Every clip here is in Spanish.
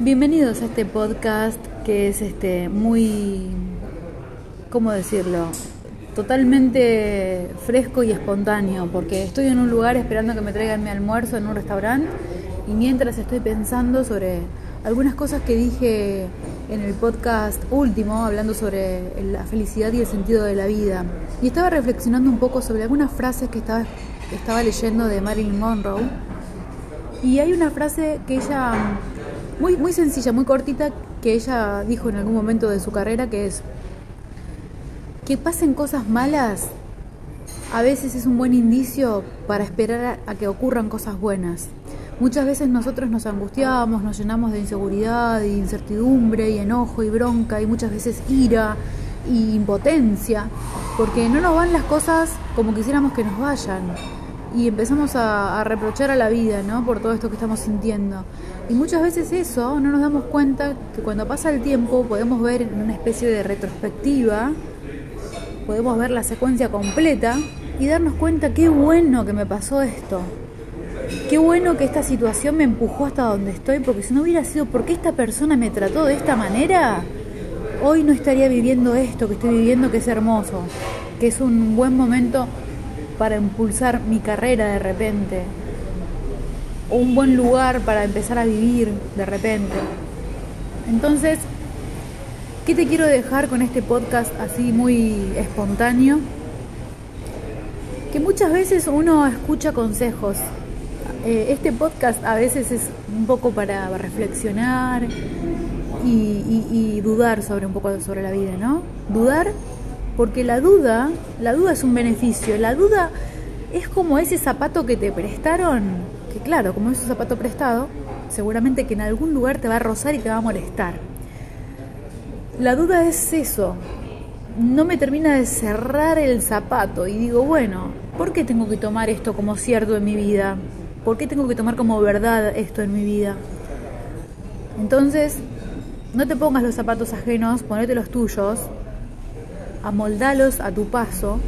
Bienvenidos a este podcast que es este muy, ¿cómo decirlo? Totalmente fresco y espontáneo, porque estoy en un lugar esperando que me traigan mi almuerzo en un restaurante y mientras estoy pensando sobre algunas cosas que dije en el podcast último, hablando sobre la felicidad y el sentido de la vida. Y estaba reflexionando un poco sobre algunas frases que estaba, estaba leyendo de Marilyn Monroe. Y hay una frase que ella muy, muy sencilla, muy cortita, que ella dijo en algún momento de su carrera, que es que pasen cosas malas a veces es un buen indicio para esperar a, que ocurran cosas buenas. Muchas veces nosotros nos angustiamos, nos llenamos de inseguridad, de incertidumbre y enojo y bronca y muchas veces ira y impotencia, porque no nos van las cosas como quisiéramos que nos vayan y empezamos a, reprochar a la vida, ¿no? Por todo esto que estamos sintiendo. Y muchas veces eso no nos damos cuenta que cuando pasa el tiempo podemos ver en una especie de retrospectiva, podemos ver la secuencia completa y darnos cuenta qué bueno que me pasó esto. Qué bueno que esta situación me empujó hasta donde estoy, porque si no hubiera sido porque esta persona me trató de esta manera, hoy no estaría viviendo esto que estoy viviendo, que es hermoso, que es un buen momento para impulsar mi carrera de repente, o un buen lugar para empezar a vivir de repente. Entonces, ¿qué te quiero dejar con este podcast así muy espontáneo? Que muchas veces uno escucha consejos. Eh, este podcast a veces es un poco para reflexionar y, y dudar sobre un poco sobre la vida, ¿no? Dudar porque la duda, la duda es un beneficio, la duda es como ese zapato que te prestaron, que claro, como es un zapato prestado, seguramente que en algún lugar te va a rozar y te va a molestar. La duda es eso, no me termina de cerrar el zapato y digo, bueno, ¿por qué tengo que tomar esto como cierto en mi vida? ¿Por qué tengo que tomar como verdad esto en mi vida? Entonces, no te pongas los zapatos ajenos, ponete los tuyos amoldalos a tu paso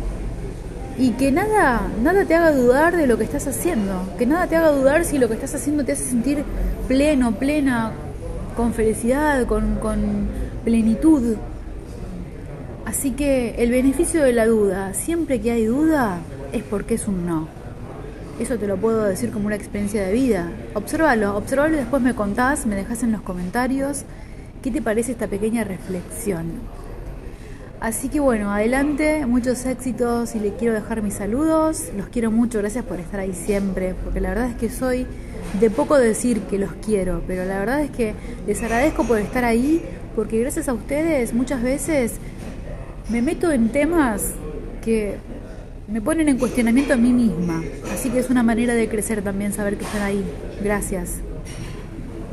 y que nada, nada te haga dudar de lo que estás haciendo, que nada te haga dudar si lo que estás haciendo te hace sentir pleno, plena, con felicidad, con, con plenitud. Así que el beneficio de la duda, siempre que hay duda, es porque es un no. Eso te lo puedo decir como una experiencia de vida. Obsérvalo, obsérvalo y después me contás, me dejas en los comentarios qué te parece esta pequeña reflexión. Así que bueno, adelante, muchos éxitos y le quiero dejar mis saludos. Los quiero mucho, gracias por estar ahí siempre, porque la verdad es que soy de poco decir que los quiero, pero la verdad es que les agradezco por estar ahí, porque gracias a ustedes muchas veces me meto en temas que me ponen en cuestionamiento a mí misma. Así que es una manera de crecer también saber que están ahí. Gracias.